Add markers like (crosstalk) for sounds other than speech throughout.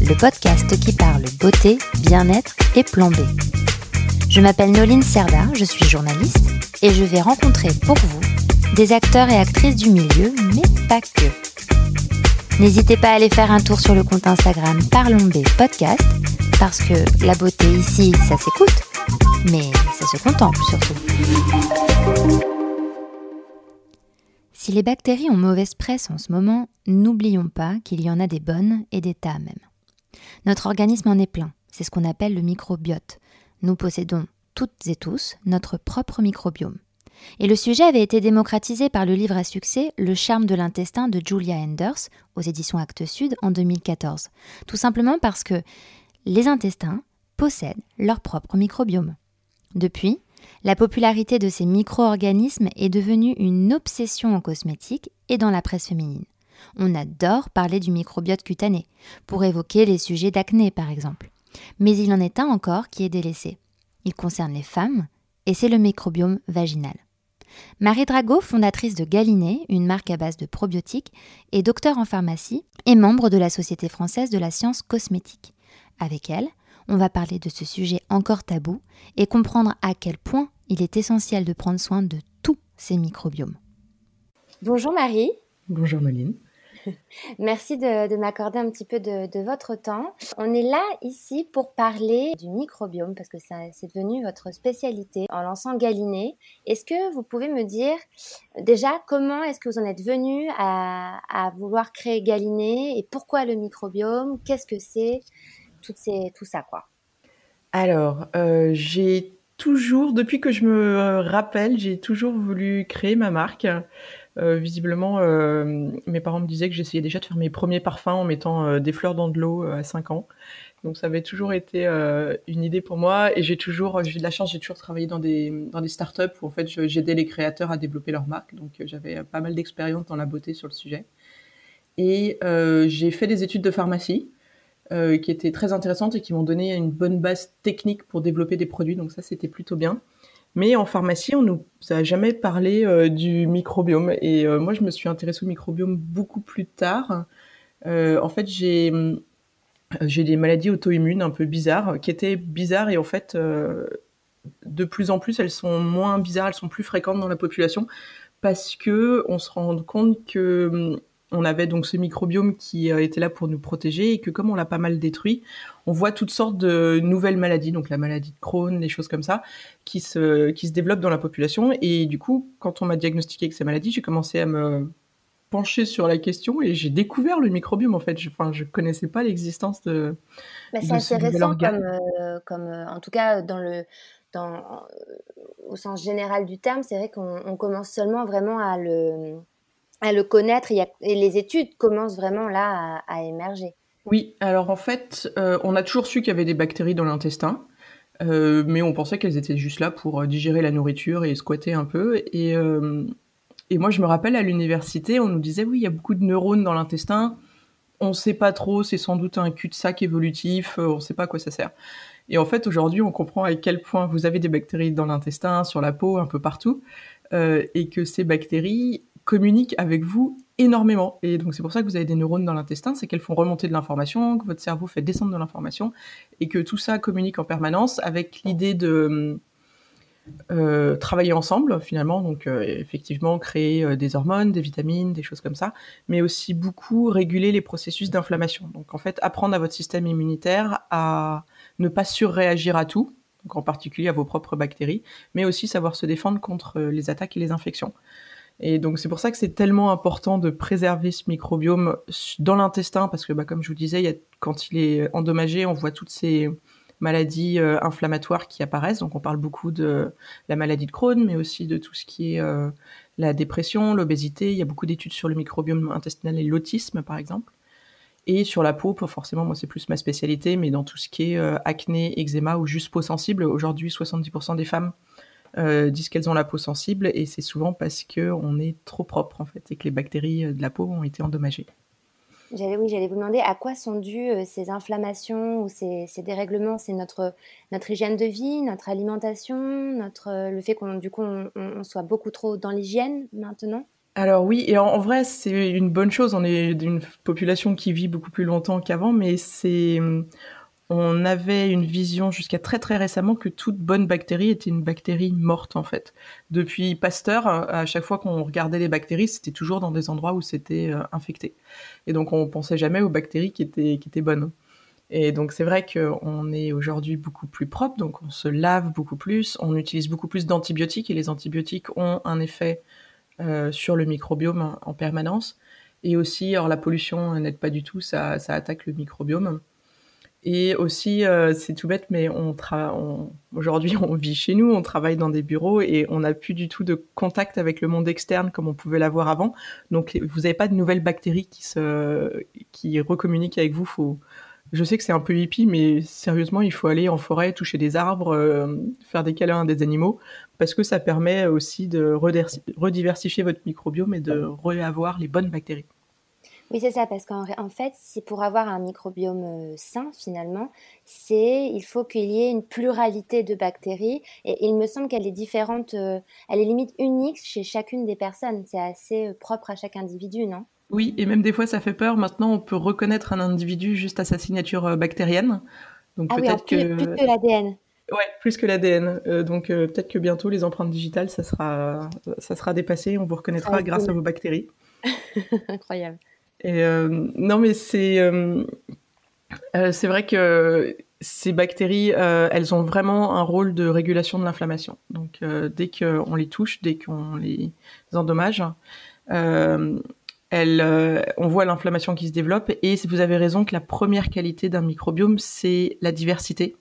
le podcast qui parle beauté, bien-être et plan. Je m'appelle Noline Serda, je suis journaliste et je vais rencontrer pour vous des acteurs et actrices du milieu, mais pas que. N'hésitez pas à aller faire un tour sur le compte Instagram Parlons B Podcast, parce que la beauté ici, ça s'écoute, mais ça se contemple surtout. Si les bactéries ont mauvaise presse en ce moment, n'oublions pas qu'il y en a des bonnes et des tas même. Notre organisme en est plein, c'est ce qu'on appelle le microbiote. Nous possédons toutes et tous notre propre microbiome. Et le sujet avait été démocratisé par le livre à succès Le charme de l'intestin de Julia Enders aux éditions Actes Sud en 2014. Tout simplement parce que les intestins possèdent leur propre microbiome. Depuis, la popularité de ces micro-organismes est devenue une obsession en cosmétique et dans la presse féminine. On adore parler du microbiote cutané, pour évoquer les sujets d'acné par exemple. Mais il en est un encore qui est délaissé. Il concerne les femmes, et c'est le microbiome vaginal. Marie Drago, fondatrice de Galiné, une marque à base de probiotiques, est docteur en pharmacie et membre de la Société française de la science cosmétique. Avec elle, on va parler de ce sujet encore tabou et comprendre à quel point il est essentiel de prendre soin de tous ces microbiomes. Bonjour Marie. Bonjour Maline. (laughs) Merci de, m'accorder un petit peu de, votre temps. On est là ici pour parler du microbiome parce que c'est devenu votre spécialité en lançant Galiné. Est-ce que vous pouvez me dire déjà comment est-ce que vous en êtes venu à, vouloir créer Galiné et pourquoi le microbiome? Qu'est-ce que c'est? Tout, tout ça quoi Alors, euh, j'ai toujours, depuis que je me rappelle, j'ai toujours voulu créer ma marque. Euh, visiblement, euh, mes parents me disaient que j'essayais déjà de faire mes premiers parfums en mettant euh, des fleurs dans de l'eau à 5 ans. Donc ça avait toujours été une idée pour moi et j'ai toujours j'ai eu de la chance, j'ai toujours travaillé dans des dans des startups où en fait j'aidais les créateurs à développer leur marque. Donc j'avais pas mal d'expérience dans la beauté sur le sujet. Et j'ai fait des études de pharmacie qui étaient très intéressantes et qui m'ont donné une bonne base technique pour développer des produits. Donc ça c'était plutôt bien. Mais en pharmacie, on nous a jamais parlé euh, du microbiome. Et euh, moi, je me suis intéressée au microbiome beaucoup plus tard. Euh, en fait, j'ai j'ai des maladies auto-immunes un peu bizarres, qui étaient bizarres et en fait, de plus en plus, elles sont moins bizarres, elles sont plus fréquentes dans la population parce que on se rend compte que on avait donc ce microbiome qui euh, était là pour nous protéger et que comme on l'a pas mal détruit, on voit toutes sortes de nouvelles maladies, donc la maladie de Crohn, des choses comme ça, qui se, qui se développent dans la population. Et du coup, quand on m'a diagnostiqué avec ces maladies, j'ai commencé à me pencher sur la question et j'ai découvert le microbiome en fait. Je, enfin, je connaissais pas l'existence de. Bah, c'est récent, comme, euh, comme euh, en tout cas dans le dans, au sens général du terme, c'est vrai qu'on commence seulement vraiment à le à le connaître et, les études commencent vraiment là à, émerger. Oui, alors en fait, euh, on a toujours su qu'il y avait des bactéries dans l'intestin, euh, mais on pensait qu'elles étaient juste là pour euh, digérer la nourriture et squatter un peu. Et, et moi, je me rappelle à l'université, on nous disait oui, il y a beaucoup de neurones dans l'intestin. On ne sait pas trop, c'est sans doute un cul-de-sac évolutif, on ne sait pas à quoi ça sert. Et en fait, aujourd'hui, on comprend à quel point vous avez des bactéries dans l'intestin, sur la peau, un peu partout, et que ces bactéries, communiquent avec vous énormément. Et donc c'est pour ça que vous avez des neurones dans l'intestin, c'est qu'elles font remonter de l'information, que votre cerveau fait descendre de l'information, et que tout ça communique en permanence avec l'idée de euh, travailler ensemble finalement, donc euh, effectivement créer euh, des hormones, des vitamines, des choses comme ça, mais aussi beaucoup réguler les processus d'inflammation. Donc en fait apprendre à votre système immunitaire à ne pas surréagir à tout, en particulier à vos propres bactéries, mais aussi savoir se défendre contre les attaques et les infections. Et donc c'est pour ça que c'est tellement important de préserver ce microbiome dans l'intestin, parce que bah, comme je vous disais, quand il est endommagé, on voit toutes ces maladies euh, inflammatoires qui apparaissent. Donc on parle beaucoup de la maladie de Crohn, mais aussi de tout ce qui est euh, la dépression, l'obésité. Il y a beaucoup d'études sur le microbiome intestinal et l'autisme, par exemple. Et sur la peau, forcément, moi c'est plus ma spécialité, mais dans tout ce qui est acné, eczéma ou juste peau sensible, aujourd'hui 70% des femmes disent qu'elles ont la peau sensible et c'est souvent parce que on est trop propre en fait et que les bactéries de la peau ont été endommagées. J'allais, oui, j'allais vous demander à quoi sont dues euh, ces inflammations ou ces, dérèglements? C'est notre, notre hygiène de vie, notre alimentation, notre, euh, le fait qu'on du coup on, soit beaucoup trop dans l'hygiène maintenant? Alors oui, et en, vrai, c'est une bonne chose. On est d'une population qui vit beaucoup plus longtemps qu'avant, mais c'est on avait une vision jusqu'à très très récemment que toute bonne bactérie était une bactérie morte en fait. Depuis Pasteur, à chaque fois qu'on regardait les bactéries, c'était toujours dans des endroits où c'était euh, infecté. Et donc on pensait jamais aux bactéries qui étaient, qui étaient bonnes. Et donc c'est vrai qu'on est aujourd'hui beaucoup plus propre, donc on se lave beaucoup plus, on utilise beaucoup plus d'antibiotiques et les antibiotiques ont un effet euh, sur le microbiome en permanence. Et aussi, alors la pollution n'aide pas du tout, ça, ça attaque le microbiome. Et aussi, euh, c'est tout bête, mais aujourd'hui, (laughs) on vit chez nous, on travaille dans des bureaux et on n'a plus du tout de contact avec le monde externe comme on pouvait l'avoir avant. Donc, vous n'avez pas de nouvelles bactéries qui se, qui recommuniquent avec vous. Faut, je sais que c'est un peu hippie, mais sérieusement, il faut aller en forêt, toucher des arbres, euh, faire des câlins à des animaux, parce que ça permet aussi de rediversifier votre microbiome et de reavoir les bonnes bactéries. Oui, c'est ça, parce qu'en en fait, c'est pour avoir un microbiome euh, sain, finalement, c'est il faut qu'il y ait une pluralité de bactéries. Et il me semble qu'elle est différente, euh, elle est limite unique chez chacune des personnes. C'est assez euh, propre à chaque individu, non? Oui, et même des fois, ça fait peur. Maintenant, on peut reconnaître un individu juste à sa signature bactérienne. Donc ah peut-être oui, que... plus que l'ADN. Ouais, plus que l'ADN. donc peut-être que bientôt les empreintes digitales, ça sera, ça sera dépassé. On vous reconnaîtra grâce à vos bactéries. (laughs) Incroyable. Et euh, non, mais c'est euh, euh, c'est vrai que ces bactéries, elles ont vraiment un rôle de régulation de l'inflammation. Donc, dès qu'on les touche, dès qu'on les endommage, elles, on voit l'inflammation qui se développe. Et vous avez raison que la première qualité d'un microbiome, c'est la diversité.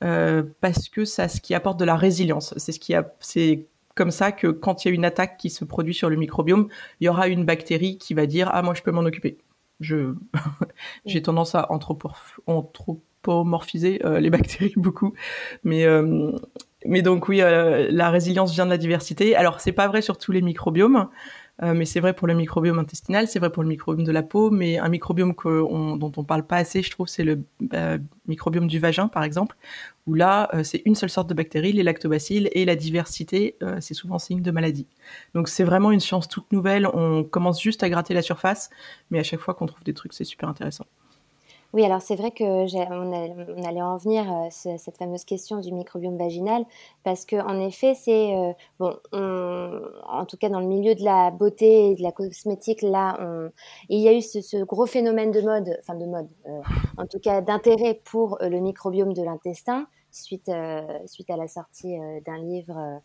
parce que ça, ce qui apporte de la résilience. C'est ce qui a, c'est comme ça que quand il y a une attaque qui se produit sur le microbiome, il y aura une bactérie qui va dire ah moi je peux m'en occuper. Je (laughs) j'ai tendance à anthropomorphiser euh, les (laughs) bactéries beaucoup, mais euh, mais donc oui, euh, la résilience vient de la diversité. Alors c'est pas vrai sur tous les microbiomes. Euh, mais c'est vrai pour le microbiome intestinal, c'est vrai pour le microbiome de la peau, mais un microbiome dont on parle pas assez, je trouve, c'est le euh, microbiome du vagin, par exemple, où là, euh, c'est une seule sorte de bactéries, les lactobacilles, et la diversité, c'est souvent signe de maladie. Donc c'est vraiment une science toute nouvelle, on commence juste à gratter la surface, mais à chaque fois qu'on trouve des trucs, c'est super intéressant. Oui, alors c'est vrai que on, allait en venir euh, cette fameuse question du microbiome vaginal parce que en effet c'est euh, bon en tout cas dans le milieu de la beauté et de la cosmétique là il y a eu ce, gros phénomène de mode enfin de mode euh, en tout cas d'intérêt pour le microbiome de l'intestin suite suite à la sortie d'un livre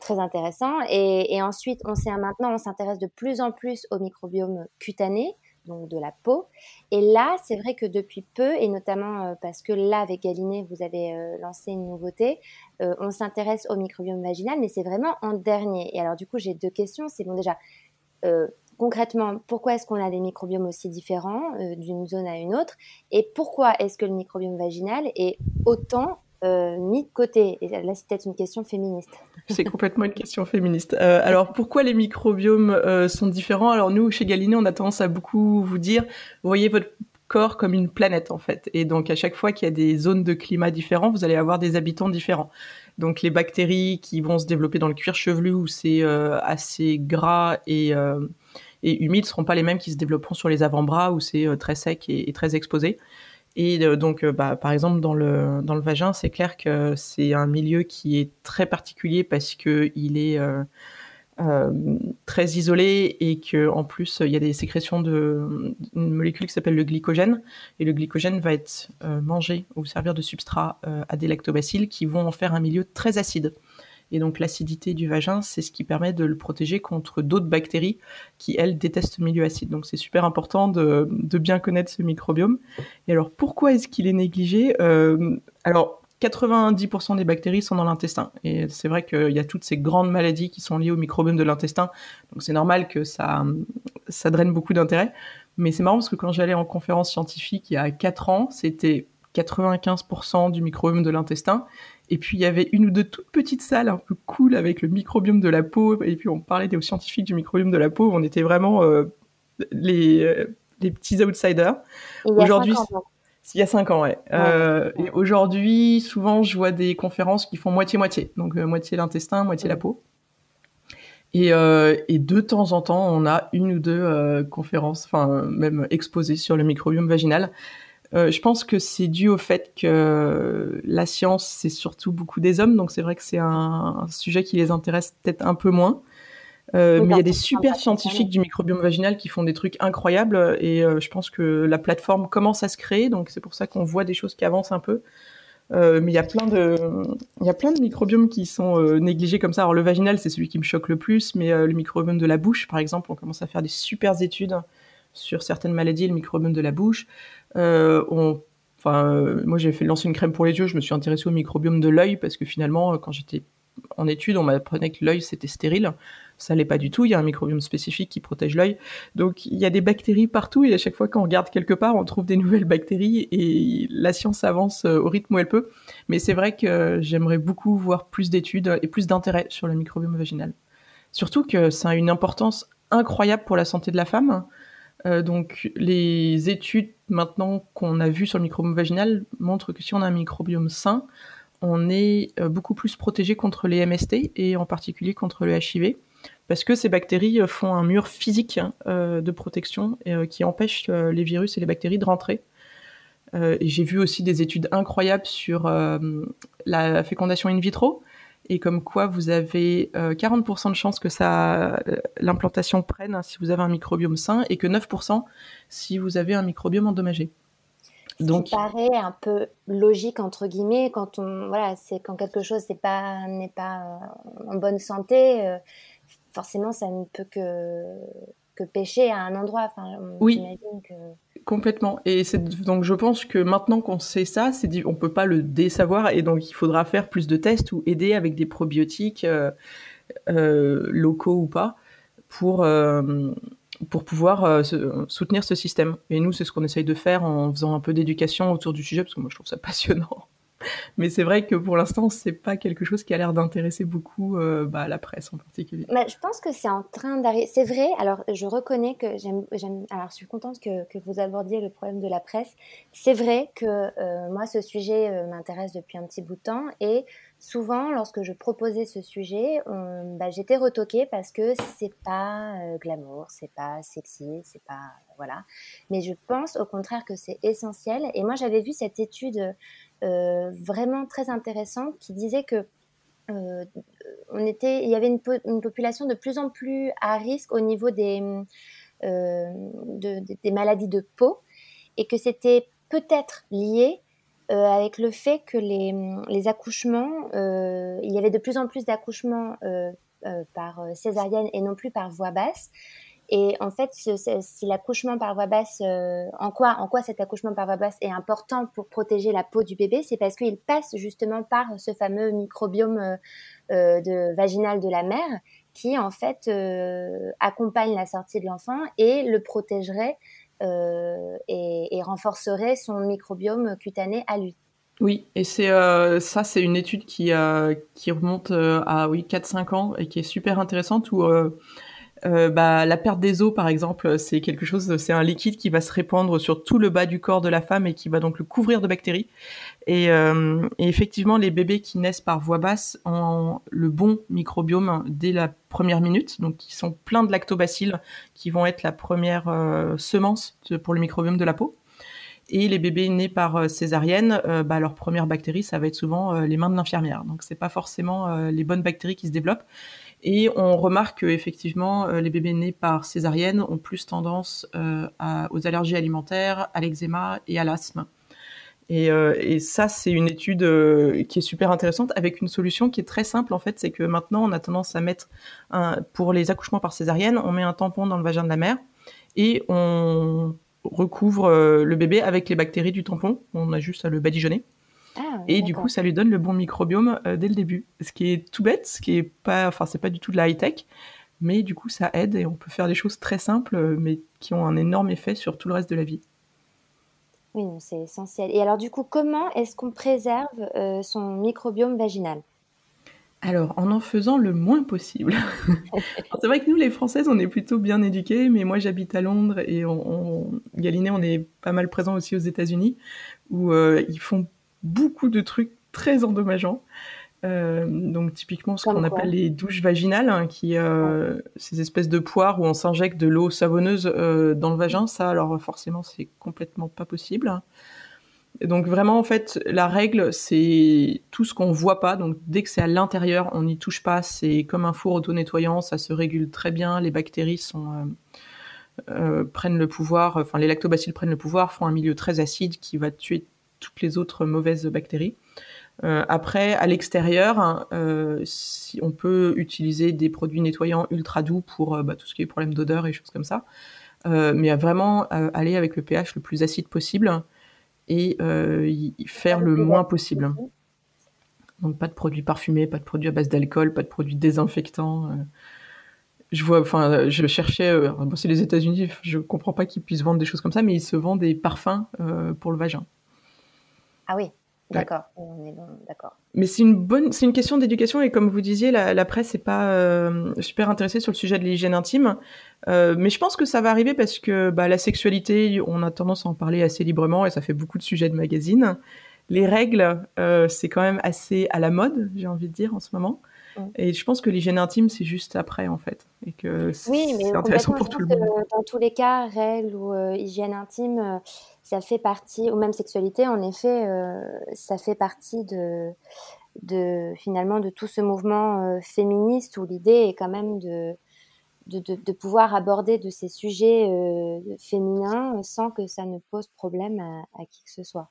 très intéressant. Et, et ensuite on sait maintenant on s'intéresse de plus en plus au microbiome cutané donc de la peau. Et là, c'est vrai que depuis peu, et notamment euh, parce que là, avec Galiné, vous avez euh, lancé une nouveauté, euh, on s'intéresse au microbiome vaginal, mais c'est vraiment en dernier. Et alors, du coup, j'ai deux questions. C'est bon, déjà, concrètement, pourquoi est-ce qu'on a des microbiomes aussi différents d'une zone à une autre? Et pourquoi est-ce que le microbiome vaginal est autant mis de côté Et là, c'est peut-être une question féministe. C'est complètement une question féministe. Euh, alors, pourquoi les microbiomes euh, sont différents? Alors, nous, chez Galiné, on a tendance à beaucoup vous dire, voyez votre corps comme une planète, en fait. Et donc, à chaque fois qu'il y a des zones de climat différents, vous allez avoir des habitants différents. Donc, les bactéries qui vont se développer dans le cuir chevelu, où c'est euh, assez gras et, et humide, ne seront pas les mêmes qui se développeront sur les avant-bras, où c'est très sec et très exposé. Et euh, donc, euh, bah, par exemple, dans le, vagin, c'est clair que c'est un milieu qui est très particulier parce qu'il est euh, très isolé et qu'en plus, il y a des sécrétions d'une molécule qui s'appelle le glycogène. Et le glycogène va être mangé ou servir de substrat à des lactobacilles qui vont en faire un milieu très acide. Et donc l'acidité du vagin, c'est ce qui permet de le protéger contre d'autres bactéries qui, elles, détestent le milieu acide. Donc c'est super important de, bien connaître ce microbiome. Et alors pourquoi est-ce qu'il est négligé? Euh, Alors 90% des bactéries sont dans l'intestin. Et c'est vrai qu'il y a toutes ces grandes maladies qui sont liées au microbiome de l'intestin. Donc c'est normal que ça, ça draine beaucoup d'intérêt. Mais c'est marrant parce que quand j'allais en conférence scientifique il y a 4 ans, c'était 95% du microbiome de l'intestin. Et puis il y avait une ou deux toutes petites salles un peu cool avec le microbiome de la peau. Et puis on parlait des scientifiques du microbiome de la peau. On était vraiment euh, les, euh, les petits outsiders. Aujourd'hui, il y a cinq ans, ouais. Euh, et aujourd'hui, souvent, je vois des conférences qui font moitié-moitié. Donc, moitié l'intestin, moitié la peau. Et, et, de temps en temps, on a une ou deux conférences, enfin, même exposées sur le microbiome vaginal. Euh, je pense que c'est dû au fait que la science, c'est surtout beaucoup des hommes, donc c'est vrai que c'est un, sujet qui les intéresse peut-être un peu moins. Euh, mais il y a des super scientifiques du microbiome vaginal qui font des trucs incroyables et euh, je pense que la plateforme commence à se créer, donc c'est pour ça qu'on voit des choses qui avancent un peu. mais il y a plein de, il y a plein de microbiomes qui sont négligés comme ça. Alors le vaginal, c'est celui qui me choque le plus, mais le microbiome de la bouche, par exemple, on commence à faire des super études sur certaines maladies, le microbiome de la bouche. Euh, on, euh, moi, j'ai fait lancer une crème pour les yeux. Je me suis intéressée au microbiome de l'œil parce que finalement, euh, quand j'étais en études, on m'apprenait que l'œil c'était stérile. Ça l'est pas du tout. Il y a un microbiome spécifique qui protège l'œil. Donc il y a des bactéries partout et à chaque fois qu'on regarde quelque part, on trouve des (laughs) nouvelles bactéries et la science avance au rythme où elle peut. Mais c'est vrai que j'aimerais beaucoup voir plus d'études et plus d'intérêt sur le microbiome vaginal. Surtout que ça a une importance incroyable pour la santé de la femme. Euh, donc les études maintenant qu'on a vues sur le microbiome vaginal montrent que si on a un microbiome sain, on est euh, beaucoup plus protégé contre les MST et en particulier contre le HIV parce que ces bactéries euh, font un mur physique hein, de protection qui empêche les virus et les bactéries de rentrer. j'ai vu aussi des études incroyables sur la fécondation in vitro et comme quoi vous avez 40% euh, de chances que ça euh, l'implantation prenne si vous avez un microbiome sain et que 9% si vous avez un microbiome endommagé. Donc, ça paraît un peu logique entre guillemets quand on voilà c'est quand quelque chose n'est pas n'est pas euh, en bonne santé forcément ça ne peut que que pêcher à un endroit enfin oui que... Complètement. Et c'est donc je pense que maintenant qu'on sait ça, c'est on peut pas le désavoir et donc il faudra faire plus de tests ou aider avec des probiotiques euh, euh, locaux ou pas pour euh, pour pouvoir soutenir ce système. Et nous, c'est ce qu'on essaye de faire en faisant un peu d'éducation autour du sujet parce que moi je trouve ça (laughs) passionnant. (laughs) Mais c'est vrai que pour l'instant, c'est pas quelque chose qui a l'air d'intéresser beaucoup euh, bah, la presse en particulier. Mais je pense que c'est en train d'arriver. C'est vrai, alors je reconnais que j'aime. Alors je suis contente que, que, vous abordiez le problème de la presse. C'est vrai que euh, moi, ce sujet euh, m'intéresse depuis un petit bout de temps et souvent, lorsque je proposais ce sujet, bah, j'étais retoquée parce que c'est pas glamour, c'est pas sexy, c'est pas. Voilà. Mais je pense au contraire que c'est essentiel. Et moi, j'avais vu cette étude vraiment très intéressante qui disait que euh, on était, il y avait une, une, population de plus en plus à risque au niveau des, euh, des maladies de peau et que c'était peut-être lié avec le fait que les, les accouchements, il y avait de plus en plus d'accouchements par césarienne et non plus par voie basse. Et en fait, si l'accouchement par voie basse, euh, en quoi, en quoi cet accouchement par voie basse est important pour protéger la peau du bébé, c'est parce qu'il passe justement par ce fameux microbiome euh, euh vaginal de la mère, qui en fait accompagne la sortie de l'enfant et le protégerait et, et, renforcerait son microbiome cutané à lui. Oui, et c'est ça, c'est une étude qui, qui remonte à oui 4-5 ans et qui est super intéressante où euh, bah, la perte des os, par exemple, c'est quelque chose, c'est un liquide qui va se répandre sur tout le bas du corps de la femme et qui va donc le couvrir de bactéries. Et, euh, effectivement, les bébés qui naissent par voie basse ont le bon microbiome dès la première minute, donc ils sont pleins de lactobacilles qui vont être la première euh, semence pour le microbiome de la peau. Et les bébés nés par césarienne, bah, leur première bactérie, ça va être souvent les mains de l'infirmière. Donc c'est pas forcément les bonnes bactéries qui se développent. Et on remarque qu'effectivement, euh, les bébés nés par césarienne ont plus tendance euh, aux allergies alimentaires, à l'eczéma et à l'asthme. Et, euh, ça, c'est une étude qui est super intéressante avec une solution qui est très simple en fait. C'est que maintenant, on a tendance à mettre, pour les accouchements par césarienne, on met un tampon dans le vagin de la mère et on recouvre le bébé avec les bactéries du tampon. On a juste à le badigeonner. Ah, et du coup, ça lui donne le bon microbiome euh, dès le début. Ce qui est tout bête, ce qui est pas, enfin, c'est pas du tout de la high tech, mais du coup, ça aide et on peut faire des choses très simples, mais qui ont un énorme effet sur tout le reste de la vie. Oui, c'est essentiel. Et alors, du coup, comment est-ce qu'on préserve euh, son microbiome vaginal? Alors, en en faisant le moins possible. (laughs) c'est vrai que nous, les Françaises, on est plutôt bien éduquées, mais moi, j'habite à Londres et on, on, Galiné, on est pas mal présent aussi aux États-Unis, où euh, ils font beaucoup de trucs très endommageants. Euh, donc typiquement ce qu'on appelle les douches vaginales, hein, qui euh, ces espèces de poires où on s'injecte de l'eau savonneuse euh, dans le vagin, ça alors forcément c'est complètement pas possible. donc vraiment en fait la règle c'est tout ce qu'on voit pas, donc dès que c'est à l'intérieur on n'y touche pas, c'est comme un four auto-nettoyant, ça se régule très bien, les bactéries sont prennent le pouvoir, enfin les lactobacilles prennent le pouvoir, font un milieu très acide qui va tuer toutes les autres mauvaises bactéries. Euh, après, à l'extérieur, hein, euh, si on peut utiliser des produits nettoyants ultra doux pour euh, bah, tout ce qui est problème d'odeur et choses comme ça. mais vraiment aller avec le pH le plus acide possible et faire le moins possible. Donc pas de produits parfumés, pas de produits à base d'alcool, pas de produits désinfectants. je vois, enfin, je cherchais, c'est les États-Unis, je comprends pas qu'ils puissent vendre des choses comme ça, mais ils se vendent des parfums pour le vagin. Ah oui, D'accord, est d'accord. Mais c'est une bonne, c'est une question d'éducation et comme vous disiez, la, presse n'est pas euh, super intéressée sur le sujet de l'hygiène intime. Euh, mais je pense que ça va arriver parce que bah, la sexualité, on a tendance à en parler assez librement et ça fait beaucoup de sujets de magazines. Les règles, euh, c'est quand même assez à la mode, j'ai envie de dire en ce moment. Mm. Et je pense que l'hygiène intime, c'est juste après, en fait. Et que oui, mais c'est intéressant pour tout le monde. Dans tous les cas, règles ou hygiène intime, ça fait partie, ou même sexualité, en effet, euh, ça fait partie de, de, finalement, de tout ce mouvement euh, féministe où l'idée est quand même de, de, de, pouvoir aborder de ces sujets euh, féminins sans que ça ne pose problème à, qui que ce soit.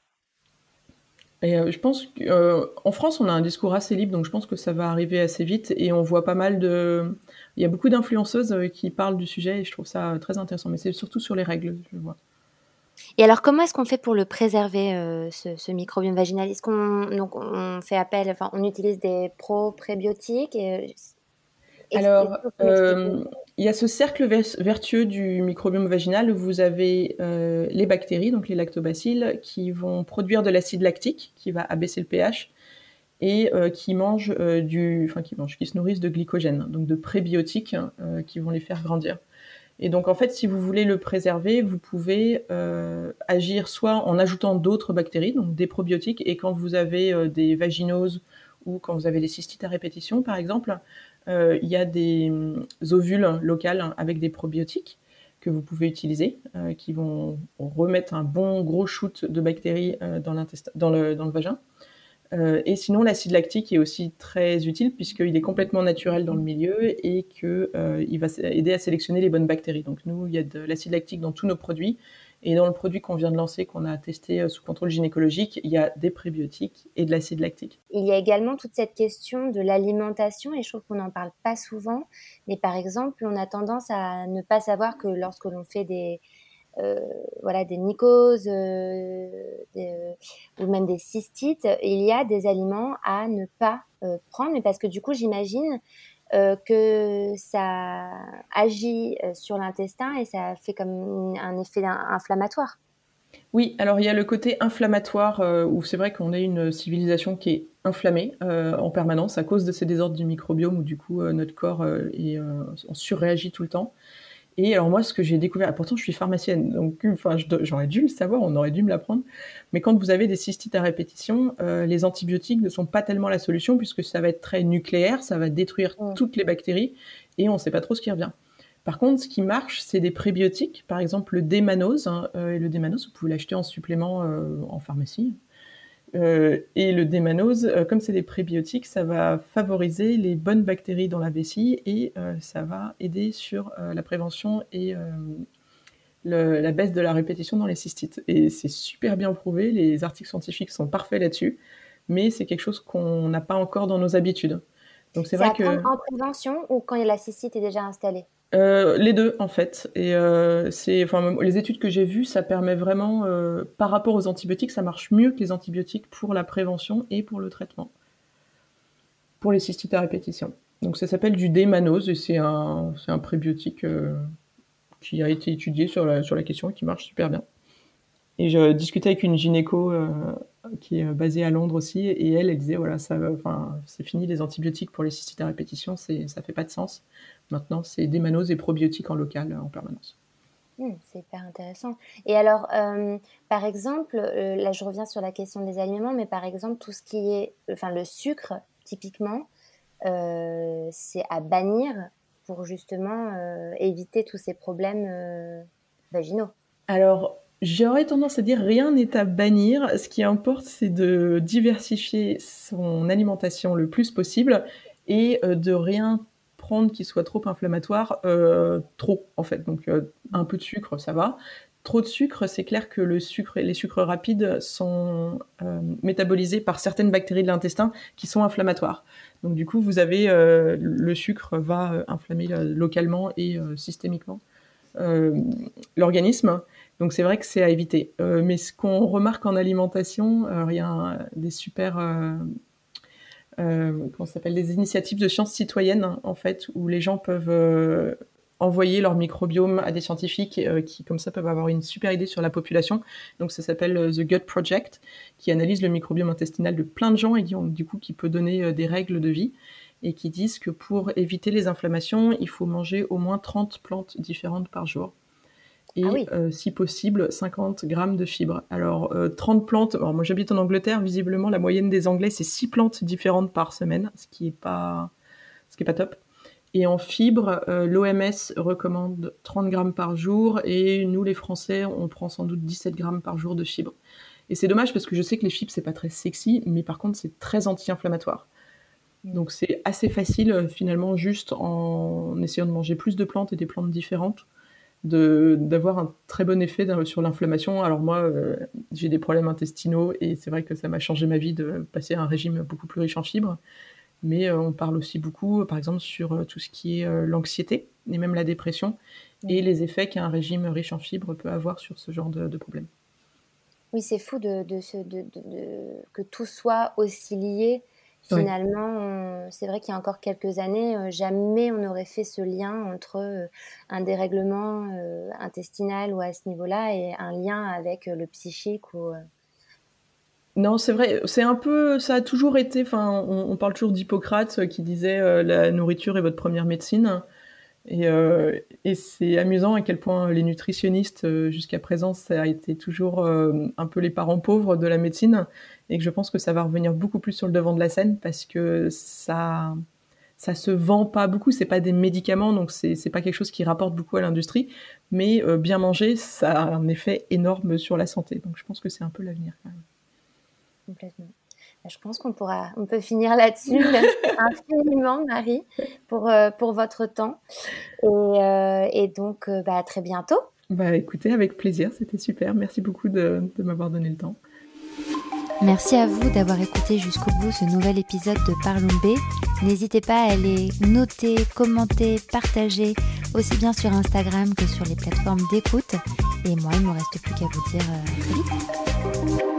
Et je pense qu'en France, on a un discours assez libre, donc je pense que ça va arriver assez vite. Et on voit pas mal de. Il y a beaucoup d'influenceuses qui parlent du sujet et je trouve ça très intéressant. Mais c'est surtout sur les règles, je vois. Et alors, comment est-ce qu'on fait pour le préserver, euh, ce, microbiome vaginal? Est-ce qu'on donc on fait appel, enfin, on utilise des pro-prébiotiques euh, Alors, euh, il y a ce cercle vertueux du microbiome vaginal. Où vous avez les bactéries, donc les lactobacilles, qui vont produire de l'acide lactique, qui va abaisser le pH, et qui mangent du, enfin, qui mangent, qui se nourrissent de glycogène, donc de prébiotiques qui vont les faire grandir. Et donc, en fait, si vous voulez le préserver, vous pouvez euh, agir soit en ajoutant d'autres bactéries, donc des probiotiques, et quand vous avez euh, des vaginoses ou quand vous avez des cystites à répétition, par exemple, euh, il y a des ovules locales avec des probiotiques que vous pouvez utiliser, qui vont remettre un bon gros shoot de bactéries dans, dans le vagin. Euh, et sinon, l'acide lactique est aussi très utile puisqu'il est complètement naturel dans le milieu et qu'il euh, va aider à sélectionner les bonnes bactéries. Donc nous, il y a de l'acide lactique dans tous nos produits. Et dans le produit qu'on vient de lancer, qu'on a testé euh, sous contrôle gynécologique, il y a des prébiotiques et de l'acide lactique. Il y a également toute cette question de l'alimentation, et je trouve qu'on n'en parle pas souvent. Mais par exemple, on a tendance à ne pas savoir que lorsque l'on fait des, voilà, des mycoses euh, ou même des cystites, il y a des aliments à ne pas euh, prendre, parce que du coup, j'imagine que ça agit sur l'intestin et ça fait comme un effet inflammatoire. Oui, alors il y a le côté inflammatoire où c'est vrai qu'on est une civilisation qui est inflammée en permanence à cause de ces désordres du microbiome où du coup notre corps est, surréagit tout le temps. Et alors moi, ce que j'ai découvert, pourtant je suis pharmacienne, donc enfin j'aurais dû le savoir, on aurait dû me l'apprendre. Mais quand vous avez des cystites à répétition, euh, les antibiotiques ne sont pas tellement la solution puisque ça va être très nucléaire, ça va détruire toutes les bactéries et on ne sait pas trop ce qui revient. Par contre, ce qui marche, c'est des prébiotiques, par exemple le démanose. Hein, euh, et le démanose, vous pouvez l'acheter en supplément euh, en pharmacie. Euh, et le démanose, euh, comme c'est des prébiotiques, ça va favoriser les bonnes bactéries dans la vessie et euh, ça va aider sur la prévention et la baisse de la répétition dans les cystites. Et c'est super bien prouvé, les articles scientifiques sont parfaits là-dessus, mais c'est quelque chose qu'on n'a pas encore dans nos habitudes. Donc c'est vrai que en prévention ou quand la cystite est déjà installée? Euh, les deux, en fait. Et euh, c'est, les études que j'ai vues, ça permet vraiment, euh, par rapport aux antibiotiques, ça marche mieux que les antibiotiques pour la prévention et pour le traitement, pour les cystites à répétition. Donc ça s'appelle du D-manose et c'est un, c'est un prébiotique qui a été étudié sur la, sur la question et qui marche super bien. Et je discutais avec une gynéco qui est basée à Londres aussi, et elle, elle disait voilà, enfin, c'est fini les antibiotiques pour les cystites à répétition, c'est, ça fait pas de sens. Maintenant, c'est des manoses et probiotiques en local en permanence. Mmh, c'est hyper intéressant. Et alors, euh, par exemple, euh, là je reviens sur la question des aliments, mais par exemple, tout ce qui est, enfin le sucre, typiquement, euh, c'est à bannir pour justement éviter tous ces problèmes vaginaux. Alors, j'aurais tendance à dire rien n'est à bannir. Ce qui importe, c'est de diversifier son alimentation le plus possible et de rien prendre qui soit trop inflammatoire, euh, trop en fait. Donc euh, un peu de sucre, ça va. Trop de sucre, c'est clair que le sucre, les sucres rapides sont euh, métabolisés par certaines bactéries de l'intestin qui sont inflammatoires. Donc du coup, vous avez le sucre va inflammer localement et systémiquement l'organisme. Donc c'est vrai que c'est à éviter. mais ce qu'on remarque en alimentation, il y a des super euh, comment s'appelle des initiatives de sciences citoyennes en fait où les gens peuvent euh, envoyer leur microbiome à des scientifiques euh, qui comme ça peuvent avoir une super idée sur la population. Donc ça s'appelle The Gut Project qui analyse le microbiome intestinal de plein de gens et qui ont, du coup qui peut donner des règles de vie et qui disent que pour éviter les inflammations, il faut manger au moins 30 plantes différentes par jour et ah euh, si possible 50 grammes de fibres. Alors 30 euh, plantes, alors moi j'habite en Angleterre, visiblement la moyenne des Anglais c'est 6 plantes différentes par semaine, ce qui est pas, ce qui est pas top. Et en fibres, euh, l'OMS recommande 30 grammes par jour et nous les Français on prend sans doute 17 grammes par jour de fibres. Et c'est dommage parce que je sais que les fibres c'est pas très sexy, mais par contre c'est très anti-inflammatoire. Donc c'est assez facile finalement juste en essayant de manger plus de plantes et des plantes différentes d'avoir un très bon effet sur l'inflammation. Alors moi, euh, j'ai des problèmes intestinaux et c'est vrai que ça m'a changé ma vie de passer à un régime beaucoup plus riche en fibres. Mais euh, on parle aussi beaucoup, par exemple, sur euh, tout ce qui est l'anxiété et même la dépression et les effets qu'un régime riche en fibres peut avoir sur ce genre de, de problème. Oui, c'est fou de, de, que tout soit aussi lié Finalement, c'est vrai qu'il y a encore quelques années, euh, jamais on n'aurait fait ce lien entre euh, un dérèglement euh, intestinal ou à ce niveau-là et un lien avec le psychique ou. Non, c'est vrai, c'est un peu, ça a toujours été, enfin, on, parle toujours d'Hippocrate qui disait la nourriture est votre première médecine. Et, et c'est amusant à quel point les nutritionnistes, jusqu'à présent, ça a été toujours un peu les parents pauvres de la médecine et que je pense que ça va revenir beaucoup plus sur le devant de la scène parce que ça ça se vend pas beaucoup, c'est pas des médicaments donc c'est c'est pas quelque chose qui rapporte beaucoup à l'industrie, mais euh, bien manger ça a un effet énorme sur la santé. Donc je pense que c'est un peu l'avenir quand même. Complètement. Bah, je pense qu'on pourra, on peut finir là-dessus. (laughs) Merci infiniment, Marie, pour, euh, pour votre temps. Et, euh, et donc, bah, à très bientôt. Bah, écoutez, avec plaisir, c'était super. Merci beaucoup de, de m'avoir donné le temps. Merci à vous d'avoir écouté jusqu'au bout ce nouvel épisode de Parlons B. N'hésitez pas à aller noter, commenter, partager, aussi bien sur Instagram que sur les plateformes d'écoute. Et moi, il ne me reste plus qu'à vous dire euh, à très vite.